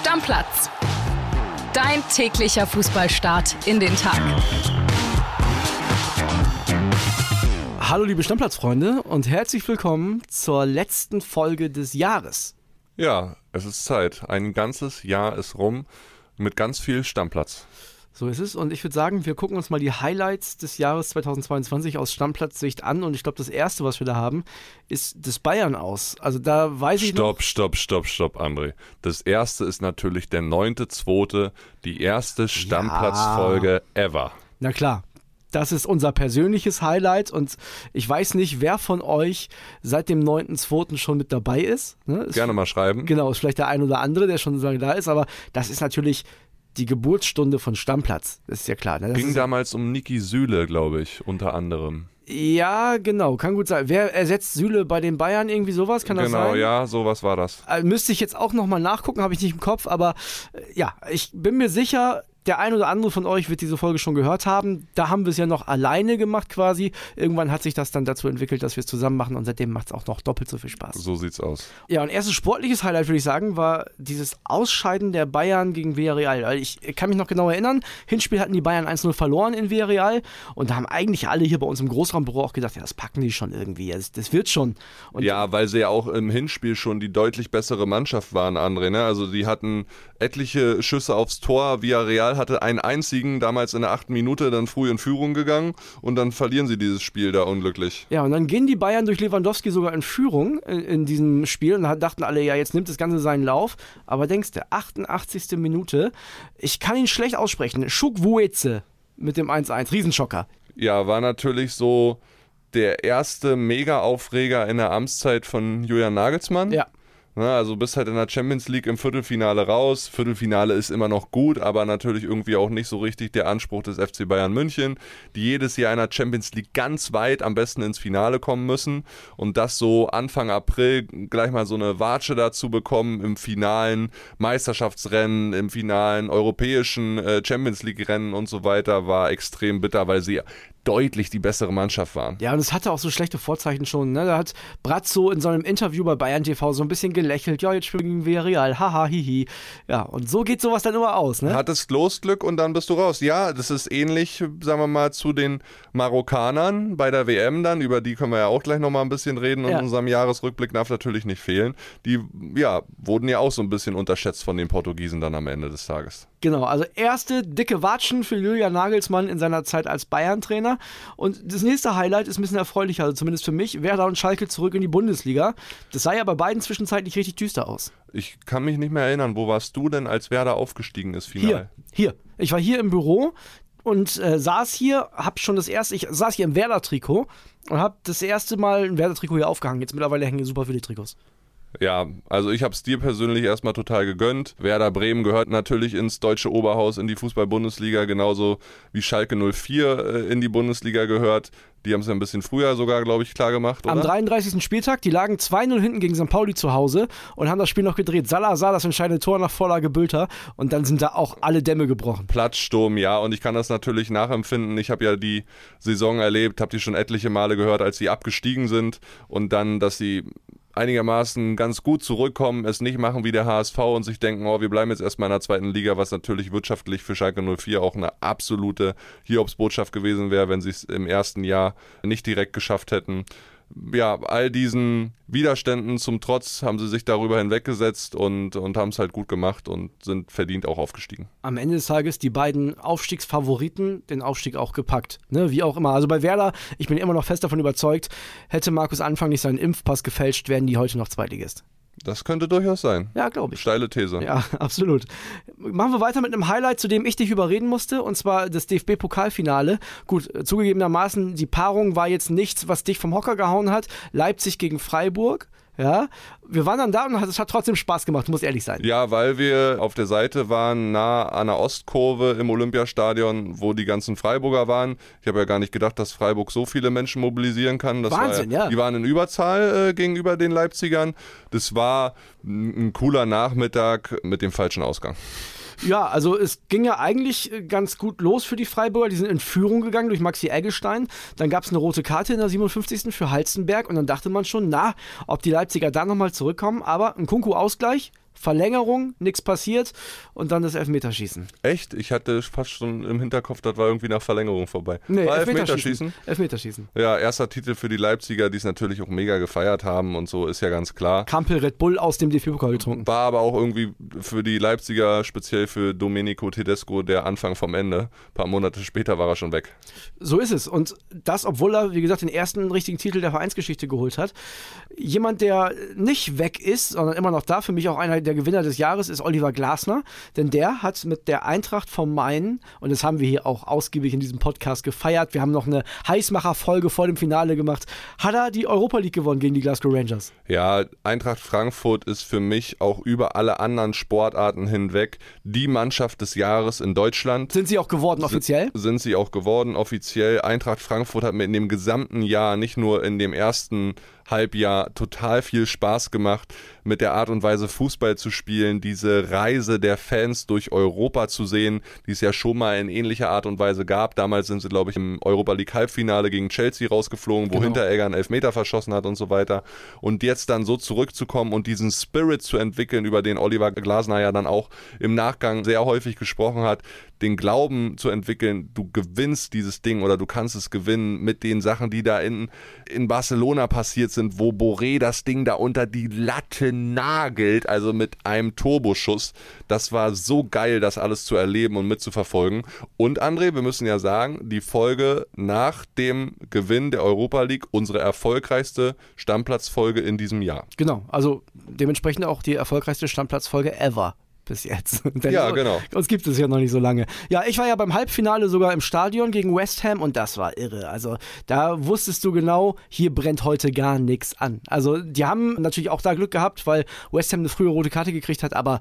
Stammplatz. Dein täglicher Fußballstart in den Tag. Hallo liebe Stammplatzfreunde und herzlich willkommen zur letzten Folge des Jahres. Ja, es ist Zeit. Ein ganzes Jahr ist rum mit ganz viel Stammplatz. So ist es. Und ich würde sagen, wir gucken uns mal die Highlights des Jahres 2022 aus Stammplatzsicht an. Und ich glaube, das erste, was wir da haben, ist das Bayern aus. Also da weiß ich. Stopp, noch stopp, stopp, stopp, André. Das erste ist natürlich der neunte, zweite, die erste Stammplatzfolge ever. Na klar. Das ist unser persönliches Highlight und ich weiß nicht, wer von euch seit dem 9.2. schon mit dabei ist. Ne? Ist Gerne mal schreiben. Genau, ist vielleicht der ein oder andere, der schon so lange da ist, aber das ist natürlich die Geburtsstunde von Stammplatz. Das ist ja klar. Ne? Ging damals um Niki Süle, glaube ich, unter anderem. ja, genau, kann gut sein. Wer ersetzt Süle bei den Bayern? Irgendwie sowas? Kann das genau, sein? ja, sowas war das. Äh, Müsste ich jetzt auch nochmal nachgucken, habe ich nicht im Kopf, aber äh, ja, ich bin mir sicher, der ein oder andere von euch wird diese Folge schon gehört haben. Da haben wir es ja noch alleine gemacht quasi. Irgendwann hat sich das dann dazu entwickelt, dass wir es zusammen machen und seitdem macht es auch noch doppelt so viel Spaß. So sieht's aus. Ja, und erstes sportliches Highlight, würde ich sagen, war dieses Ausscheiden der Bayern gegen Villarreal. Weil Ich kann mich noch genau erinnern, Hinspiel hatten die Bayern 1-0 verloren in Villarreal und da haben eigentlich alle hier bei uns im Großraumbüro auch gedacht, ja, das packen die schon irgendwie, das, das wird schon. Und Ja, weil sie ja auch im Hinspiel schon die deutlich bessere Mannschaft waren, André. Ne? Also die hatten etliche Schüsse aufs Tor. Villarreal hatte einen einzigen, damals in der achten Minute, dann früh in Führung gegangen und dann verlieren sie dieses Spiel da unglücklich. Ja, und dann gehen die Bayern durch Lewandowski sogar in Führung in, in diesem Spiel und da dachten alle, ja, jetzt nimmt das Ganze seinen Lauf. Aber denkst du, 88. Minute, ich kann ihn schlecht aussprechen, Schukwueze mit dem 1-1, Riesenschocker. Ja, war natürlich so der erste Mega-Aufreger in der Amtszeit von Julian Nagelsmann. Ja. Ne, also bist halt in der Champions League im Viertelfinale raus. Viertelfinale ist immer noch gut, aber natürlich irgendwie auch nicht so richtig der Anspruch des FC Bayern München, die jedes Jahr in der Champions League ganz weit am besten ins Finale kommen müssen. Und das so Anfang April gleich mal so eine Watsche dazu bekommen im finalen Meisterschaftsrennen, im finalen europäischen äh, Champions League Rennen und so weiter, war extrem bitter, weil sie deutlich die bessere Mannschaft waren. Ja, und es hatte auch so schlechte Vorzeichen schon. Ne? Da hat Brazzo in so einem Interview bei Bayern TV so ein bisschen gelächelt. Ja, jetzt spielen wir Villarreal. Haha, hihi. Ja, und so geht sowas dann immer aus. Ne? Hattest Losglück und dann bist du raus. Ja, das ist ähnlich, sagen wir mal, zu den Marokkanern bei der WM dann. Über die können wir ja auch gleich nochmal ein bisschen reden. Und Ja. in unserem Jahresrückblick darf natürlich nicht fehlen. Die, ja, wurden ja auch so ein bisschen unterschätzt von den Portugiesen dann am Ende des Tages. Genau, also erste dicke Watschen für Julian Nagelsmann in seiner Zeit als Bayern-Trainer. Und das nächste Highlight ist ein bisschen erfreulicher, also zumindest für mich. Werder und Schalke zurück in die Bundesliga. Das sah ja bei beiden zwischenzeitlich richtig düster aus. Ich kann mich nicht mehr erinnern, wo warst du denn, als Werder aufgestiegen ist, final? Hier, hier. Ich war hier im Büro und äh, saß hier, hab schon das erste, ich saß hier im Werder-Trikot und hab das erste Mal ein Werder-Trikot hier aufgehangen. Jetzt mittlerweile hängen super viele Trikots. Ja, also ich habe es dir persönlich erstmal total gegönnt. Werder Bremen gehört natürlich ins deutsche Oberhaus, in die Fußball-Bundesliga, genauso wie Schalke 04 äh, in die Bundesliga gehört. Die haben es ja ein bisschen früher sogar, glaube ich, klar gemacht, oder? Am 33. Spieltag, die lagen 2-0 hinten gegen St. Pauli zu Hause und haben das Spiel noch gedreht. Salah sah das entscheidende Tor nach Vorlage Bülter und dann sind da auch alle Dämme gebrochen. Platzsturm, ja, und ich kann das natürlich nachempfinden. Ich habe ja die Saison erlebt, habe die schon etliche Male gehört, als sie abgestiegen sind und dann, dass sie einigermaßen ganz gut zurückkommen, es nicht machen wie der HSV und sich denken, oh, wir bleiben jetzt erstmal in der zweiten Liga, was natürlich wirtschaftlich für Schalke 04 auch eine absolute Hiobsbotschaft gewesen wäre, wenn sie es im ersten Jahr nicht direkt geschafft hätten. Ja, all diesen Widerständen zum Trotz haben sie sich darüber hinweggesetzt und, und haben es halt gut gemacht und sind verdient auch aufgestiegen. Am Ende des Tages die beiden Aufstiegsfavoriten den Aufstieg auch gepackt. Ne, wie auch immer. Also bei Werder, ich bin immer noch fest davon überzeugt, hätte Markus Anfang nicht seinen Impfpass gefälscht, wären die heute noch Zweitligist. Das könnte durchaus sein. Ja, glaube ich. Steile These. Ja, absolut. Machen wir weiter mit einem Highlight, zu dem ich dich überreden musste, und zwar das DFB-Pokalfinale. Gut, äh, zugegebenermaßen, die Paarung war jetzt nichts, was dich vom Hocker gehauen hat. Leipzig gegen Freiburg. Ja, wir waren dann da und es hat trotzdem Spaß gemacht, muss ehrlich sein. Ja, weil wir auf der Seite waren, nah an der Ostkurve im Olympiastadion, wo die ganzen Freiburger waren. Ich habe ja gar nicht gedacht, dass Freiburg so viele Menschen mobilisieren kann. Das Wahnsinn, war ja. Die waren in Überzahl äh, gegenüber den Leipzigern. Das war ein, ein cooler Nachmittag mit dem falschen Ausgang. Ja, also es ging ja eigentlich äh, ganz gut los für die Freiburger. Die sind in Führung gegangen durch Maxi Eggestein. Dann gab es eine rote Karte in der 57. für Halstenberg und dann dachte man schon, na, ob die Leipziger da nochmal zurückkommen. Aber ein Kunku-Ausgleich, Verlängerung, nichts passiert und dann das Elfmeterschießen. Echt? Ich hatte fast schon im Hinterkopf, das war irgendwie nach Verlängerung vorbei. Nee, war Elfmeterschießen. Elfmeterschießen. Ja, erster Titel für die Leipziger, die es natürlich auch mega gefeiert haben und so, ist ja ganz klar. Kampel Red Bull aus dem DFB-Pokal getrunken. War aber auch irgendwie für die Leipziger, speziell für Domenico Tedesco, der Anfang vom Ende. Ein paar Monate später war er schon weg. So ist es. Und das, obwohl er, wie gesagt, den ersten richtigen Titel der Vereinsgeschichte geholt hat. Jemand, der nicht weg ist, sondern immer noch da, für mich auch einer der Gewinner des Jahres, ist Oliver Glasner. Denn der hat mit der Eintracht vom Main, und das haben wir hier auch ausgiebig in diesem Podcast gefeiert, wir haben noch eine Heißmacher-Folge vor dem Finale gemacht, hat er die Europa League gewonnen gegen die Glasgow Rangers. Ja, Eintracht Frankfurt ist für mich auch über alle anderen Sportarten hinweg die Mannschaft des Jahres in Deutschland. Sind sie auch geworden offiziell? Sind sie auch geworden offiziell. Eintracht Frankfurt hat mir in dem gesamten Jahr, nicht nur in dem ersten Halbjahr total viel Spaß gemacht, mit der Art und Weise Fußball zu spielen, diese Reise der Fans durch Europa zu sehen, die es ja schon mal in ähnlicher Art und Weise gab. Damals sind sie, glaube ich, im Europa League Halbfinale gegen Chelsea rausgeflogen, wo genau. Hinteregger einen Elfmeter verschossen hat und so weiter. Und jetzt dann so zurückzukommen und diesen Spirit zu entwickeln, über den Oliver Glasner ja dann auch im Nachgang sehr häufig gesprochen hat, den Glauben zu entwickeln, du gewinnst dieses Ding oder du kannst es gewinnen mit den Sachen, die da in, in Barcelona passiert sind, wo Boré das Ding da unter die Latte nagelt, also mit einem Turboschuss. Das war so geil, das alles zu erleben und mitzuverfolgen. Und André, wir müssen ja sagen, die Folge nach dem Gewinn der Europa League, unsere erfolgreichste Stammplatzfolge in diesem Jahr. Genau, also dementsprechend auch die erfolgreichste Stammplatzfolge ever bis jetzt. Ja, genau. Uns gibt es ja noch nicht so lange. Ja, ich war ja beim Halbfinale sogar im Stadion gegen West Ham und das war irre. Also da wusstest du genau, hier brennt heute gar nichts an. Also die haben natürlich auch da Glück gehabt, weil West Ham eine frühe rote Karte gekriegt hat, aber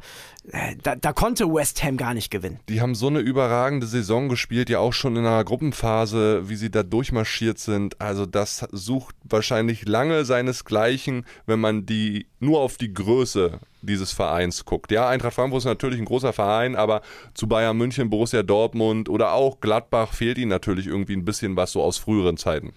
äh, da, da konnte West Ham gar nicht gewinnen. Die haben so eine überragende Saison gespielt, ja auch schon in einer Gruppenphase, wie sie da durchmarschiert sind. Also das sucht wahrscheinlich lange seinesgleichen, wenn man die nur auf die Größe dieses Vereins guckt. Ja, Eintracht Frankfurt ist natürlich ein großer Verein, aber zu Bayern München, Borussia Dortmund oder auch Gladbach fehlt ihnen natürlich irgendwie ein bisschen was so aus früheren Zeiten.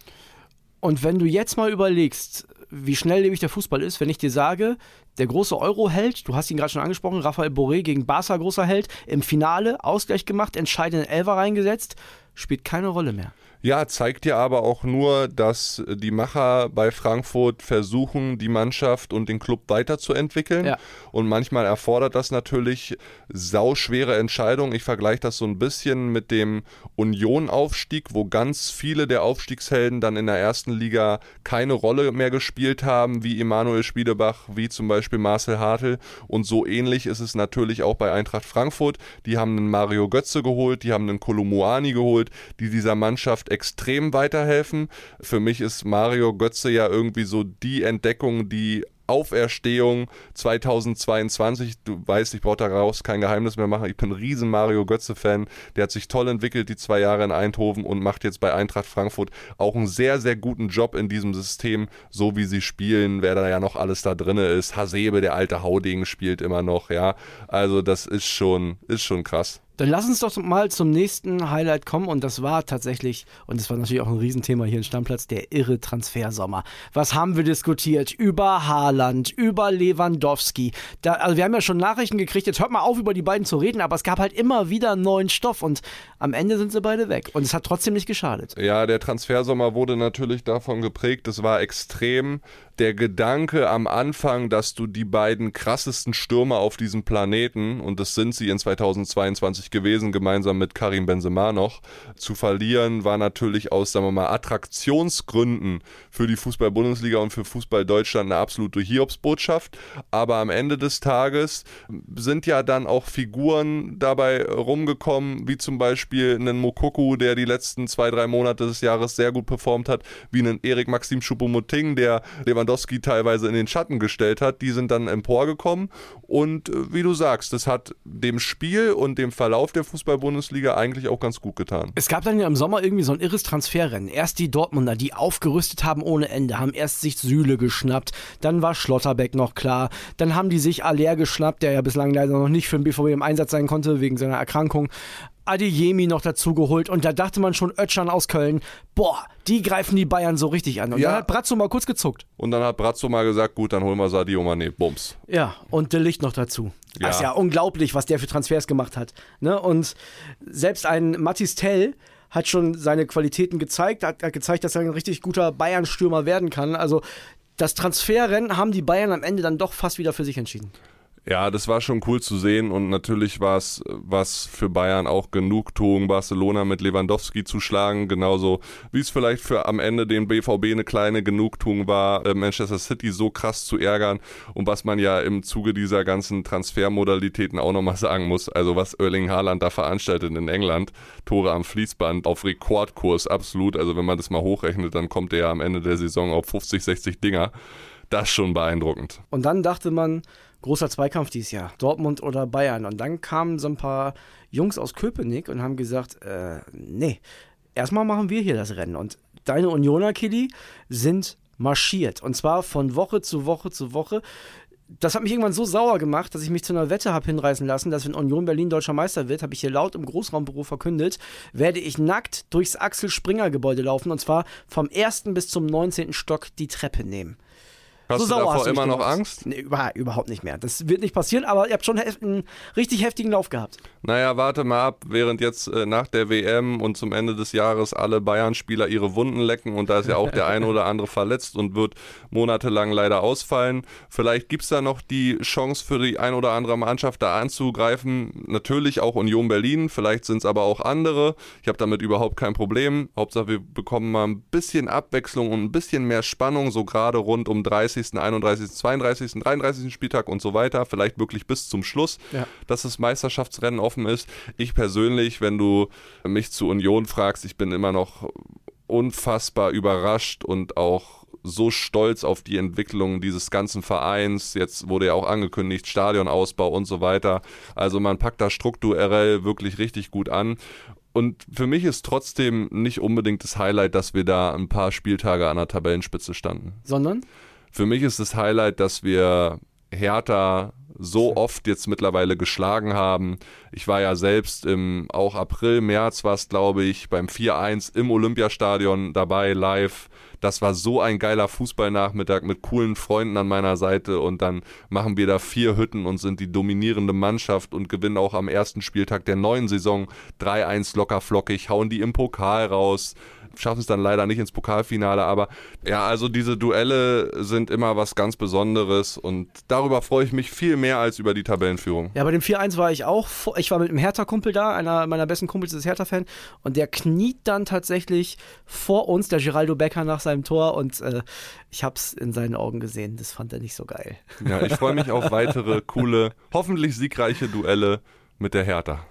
Und wenn du jetzt mal überlegst, wie schnelllebig der Fußball ist, wenn ich dir sage, der große Euro-Held, du hast ihn gerade schon angesprochen, Rafael Boré gegen Barca, großer Held, im Finale Ausgleich gemacht, entscheidenden Elfer reingesetzt, spielt keine Rolle mehr. Ja, zeigt ja aber auch nur, dass die Macher bei Frankfurt versuchen, die Mannschaft und den Club weiterzuentwickeln. Ja. Und manchmal erfordert das natürlich sauschwere Entscheidungen. Ich vergleiche das so ein bisschen mit dem Union-Aufstieg, wo ganz viele der Aufstiegshelden dann in der ersten Liga keine Rolle mehr gespielt haben, wie Emanuel Spiedebach, wie zum Beispiel Marcel Hartl. Und so ähnlich ist es natürlich auch bei Eintracht Frankfurt. Die haben einen Mario Götze geholt, die haben einen Kolumuani geholt, die dieser Mannschaft extrem weiterhelfen. Für mich ist Mario Götze ja irgendwie so die Entdeckung, die Auferstehung 2022. Du weißt, ich brauche daraus kein Geheimnis mehr machen. Ich bin ein riesen Mario Götze-Fan. Der hat sich toll entwickelt, die zwei Jahre in Eindhoven und macht jetzt bei Eintracht Frankfurt auch einen sehr, sehr guten Job in diesem System, so wie sie spielen, wer da ja noch alles da drin ist. Hasebe, der alte Hauding, spielt immer noch, ja. Also das ist schon, ist schon krass. Dann lass uns doch mal zum nächsten Highlight kommen und das war tatsächlich, und das war natürlich auch ein Riesenthema hier in Stammplatz, der irre Transfersommer. Was haben wir diskutiert? Über Haaland, über Lewandowski. Da, also wir haben ja schon Nachrichten gekriegt, jetzt hört mal auf, über die beiden zu reden, aber es gab halt immer wieder neuen Stoff und am Ende sind sie beide weg und es hat trotzdem nicht geschadet. Ja, der Transfersommer wurde natürlich davon geprägt, es war extrem der Gedanke am Anfang, dass du die beiden krassesten Stürmer auf diesem Planeten, und das sind sie in 2022 gewesen, gemeinsam mit Karim Benzema noch, zu verlieren, war natürlich aus, sagen wir mal, Attraktionsgründen für die Fußball-Bundesliga und für Fußball Deutschland eine absolute Hiobsbotschaft. Aber am Ende des Tages sind ja dann auch Figuren dabei rumgekommen, wie zum Beispiel einen Mokoku, der die letzten zwei, drei Monate des Jahres sehr gut performt hat, wie einen Erik Maxim Choupo-Moting, der Lewandowski Lewandowski teilweise in den Schatten gestellt hat, die sind dann emporgekommen. Und äh, wie du sagst, das hat dem Spiel und dem Verlauf der Fußball-Bundesliga eigentlich auch ganz gut getan. Es gab dann ja im Sommer irgendwie so ein irres Transferrennen. Erst die Dortmunder, die aufgerüstet haben ohne Ende, haben erst sich Sühle geschnappt, dann war Schlotterbeck noch klar, dann haben die sich Aller geschnappt, der ja bislang leider noch nicht für den BVB im Einsatz sein konnte wegen seiner Erkrankung. Adeyemi noch dazu geholt und da dachte man schon Ötschan aus Köln, boah, die greifen die Bayern so richtig an. Und Ja. dann hat Brazzo mal kurz gezuckt. Und dann hat Brazzo mal gesagt, gut, dann holen wir Sadio Mané, bums. Ja, und De Licht noch dazu. Ja. Das ist ja unglaublich, was der für Transfers gemacht hat. Ne? Und selbst ein Mathis Tell hat schon seine Qualitäten gezeigt, hat, hat gezeigt, dass er ein richtig guter Bayern-Stürmer werden kann. Also das Transferrennen haben die Bayern am Ende dann doch fast wieder für sich entschieden. Ja, das war schon cool zu sehen und natürlich war es was für Bayern auch Genugtuung, Barcelona mit Lewandowski zu schlagen, genauso wie es vielleicht für am Ende den BVB eine kleine Genugtuung war, äh, Manchester City so krass zu ärgern und was man ja im Zuge dieser ganzen Transfermodalitäten auch nochmal sagen muss, also was Erling Haaland da veranstaltet in England, Tore am Fließband auf Rekordkurs, absolut, also wenn man das mal hochrechnet, dann kommt er ja am Ende der Saison auf 50, 60 Dinger, das ist schon beeindruckend. Und dann dachte man, großer Zweikampf dieses Jahr, Dortmund oder Bayern. Und dann kamen so ein paar Jungs aus Köpenick und haben gesagt, äh, nee, erstmal machen wir hier das Rennen. Und deine Unioner, Kili, sind marschiert. Und zwar von Woche zu Woche zu Woche. Das hat mich irgendwann so sauer gemacht, dass ich mich zu einer Wette habe hinreißen lassen, dass wenn Union Berlin deutscher Meister wird, habe ich hier laut im Großraumbüro verkündet, werde ich nackt durchs Axel Springer Gebäude laufen und zwar vom ersten bis zum 19. Stock die Treppe nehmen. Hast So du sauer davor hast du immer noch gemacht. Angst? Nee, über, überhaupt nicht mehr. Das wird nicht passieren, aber ihr habt schon einen richtig heftigen Lauf gehabt. Naja, warte mal ab, während jetzt äh, nach der WM und zum Ende des Jahres alle Bayern-Spieler ihre Wunden lecken und da ist ja auch der eine oder andere verletzt und wird monatelang leider ausfallen. Vielleicht gibt es da noch die Chance für die ein oder andere Mannschaft da anzugreifen. Natürlich auch Union Berlin, vielleicht sind es aber auch andere. Ich habe damit überhaupt kein Problem. Hauptsache wir bekommen mal ein bisschen Abwechslung und ein bisschen mehr Spannung, so gerade rund um 30., 31., 32., 33. Spieltag und so weiter. Vielleicht wirklich bis zum Schluss Ja. dass das Meisterschaftsrennen offen ist. Ich persönlich, wenn du mich zu Union fragst, ich bin immer noch unfassbar überrascht und auch so stolz auf die Entwicklung dieses ganzen Vereins. Jetzt wurde ja auch angekündigt, Stadionausbau und so weiter. Also man packt da strukturell wirklich richtig gut an. Und für mich ist trotzdem nicht unbedingt das Highlight, dass wir da ein paar Spieltage an der Tabellenspitze standen. Sondern? Für mich ist das Highlight, dass wir Hertha so oft jetzt mittlerweile geschlagen haben. Ich war ja selbst im auch April, März war es, glaube ich, beim 4-1 im Olympiastadion dabei, live. Das war so ein geiler Fußballnachmittag mit coolen Freunden an meiner Seite und dann machen wir da vier Hütten und sind die dominierende Mannschaft und gewinnen auch am ersten Spieltag der neuen Saison 3-1 locker flockig, hauen die im Pokal raus schaffen es dann leider nicht ins Pokalfinale, aber ja, also diese Duelle sind immer was ganz Besonderes und darüber freue ich mich viel mehr als über die Tabellenführung. Ja, bei dem 4-1 war ich auch. Ich war mit einem Hertha-Kumpel da, einer meiner besten Kumpels ist Hertha-Fan. Und der kniet dann tatsächlich vor uns, der Geraldo Becker, nach seinem Tor. Und äh, ich hab's in seinen Augen gesehen. Das fand er nicht so geil. Ja, ich freue mich auf weitere coole, hoffentlich siegreiche Duelle mit der Hertha.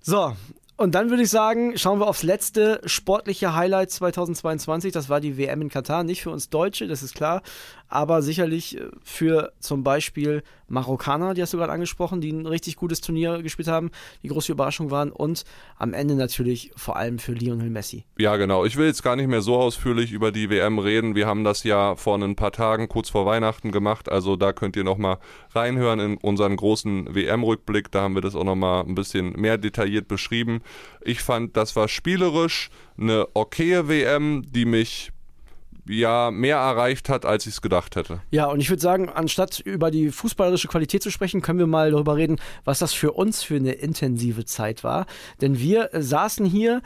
So. Und dann würde ich sagen, schauen wir aufs letzte sportliche Highlight 2022. Das war die WM in Katar. Nicht für uns Deutsche, das ist klar. Aber sicherlich äh, für zum Beispiel Marokkaner, die hast du gerade angesprochen, die ein richtig gutes Turnier gespielt haben, die große Überraschung waren. Und am Ende natürlich vor allem für Lionel Messi. Ja, genau. Ich will jetzt gar nicht mehr so ausführlich über die WM reden. Wir haben das ja vor ein paar Tagen kurz vor Weihnachten gemacht. Also da könnt ihr nochmal reinhören in unseren großen WM-Rückblick. Da haben wir das auch nochmal ein bisschen mehr detailliert beschrieben. Ich fand, das war spielerisch eine okaye WM, die mich ja mehr erreicht hat, als ich es gedacht hätte. Ja, und ich würde sagen, anstatt über die fußballerische Qualität zu sprechen, können wir mal darüber reden, was das für uns für eine intensive Zeit war. Denn wir äh, saßen hier,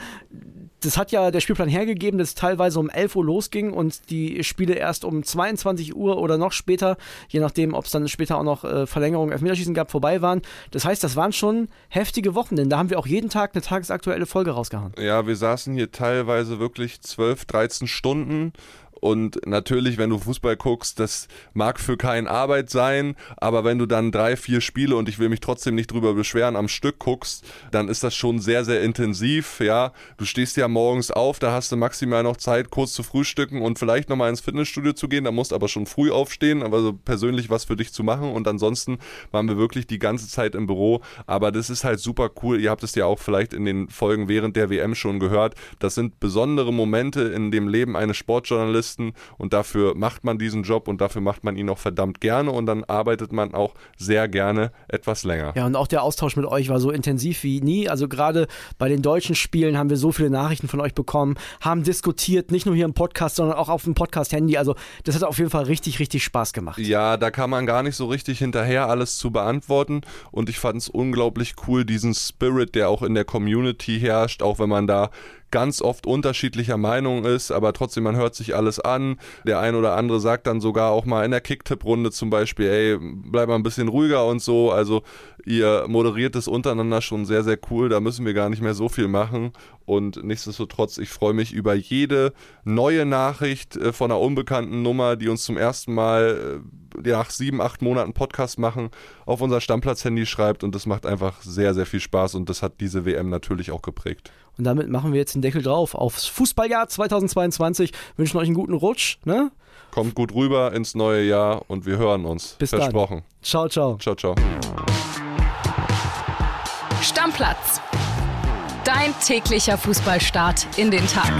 das hat ja der Spielplan hergegeben, dass es teilweise um 11 Uhr losging und die Spiele erst um 22 Uhr oder noch später, je nachdem, ob es dann später auch noch äh, Verlängerung, Elfmeterschießen gab, vorbei waren. Das heißt, das waren schon heftige Wochen, denn da haben wir auch jeden Tag eine tagesaktuelle Folge rausgehauen. Ja, wir saßen hier teilweise wirklich 12, 13 Stunden. Und natürlich, wenn du Fußball guckst, das mag für keinen Arbeit sein, aber wenn du dann drei, vier Spiele und ich will mich trotzdem nicht drüber beschweren, am Stück guckst, dann ist das schon sehr, sehr intensiv. Ja, du stehst ja morgens auf, da hast du maximal noch Zeit, kurz zu frühstücken und vielleicht nochmal ins Fitnessstudio zu gehen. Da musst aber schon früh aufstehen, aber so persönlich was für dich zu machen. Und ansonsten waren wir wirklich die ganze Zeit im Büro. Aber das ist halt super cool. Ihr habt es ja auch vielleicht in den Folgen während der WM schon gehört. Das sind besondere Momente in dem Leben eines Sportjournalisten Journalisten und dafür macht man diesen Job und dafür macht man ihn auch verdammt gerne und dann arbeitet man auch sehr gerne etwas länger. Ja, und auch der Austausch mit euch war so intensiv wie nie. Also gerade bei den deutschen Spielen haben wir so viele Nachrichten von euch bekommen, haben diskutiert, nicht nur hier im Podcast, sondern auch auf dem Podcast-Handy. Also das hat auf jeden Fall richtig, richtig Spaß gemacht. Ja, da kann man gar nicht so richtig hinterher alles zu beantworten und ich fand es unglaublich cool, diesen Spirit, der auch in der Community herrscht, auch wenn man da ganz oft unterschiedlicher Meinung ist, aber trotzdem, man hört sich alles an. Der ein oder andere sagt dann sogar auch mal in der Kicktipp-Runde zum Beispiel, ey, bleib mal ein bisschen ruhiger und so. Also ihr moderiert es untereinander schon sehr, sehr cool. Da müssen wir gar nicht mehr so viel machen. Und nichtsdestotrotz, ich freue mich über jede neue Nachricht äh, von einer unbekannten Nummer, die uns zum ersten Mal äh, nach sieben, acht Monaten Podcast machen, auf unser Stammplatz-Handy schreibt. Und das macht einfach sehr, sehr viel Spaß. Und das hat diese WM natürlich auch geprägt. Und damit machen wir jetzt den Deckel drauf aufs Fußballjahr 2022. Wünschen euch einen guten Rutsch. Ne? Kommt gut rüber ins neue Jahr und wir hören uns. Bis Versprochen. Dann. Ciao, ciao. Ciao, ciao. Stammplatz. Dein täglicher Fußballstart in den Tag.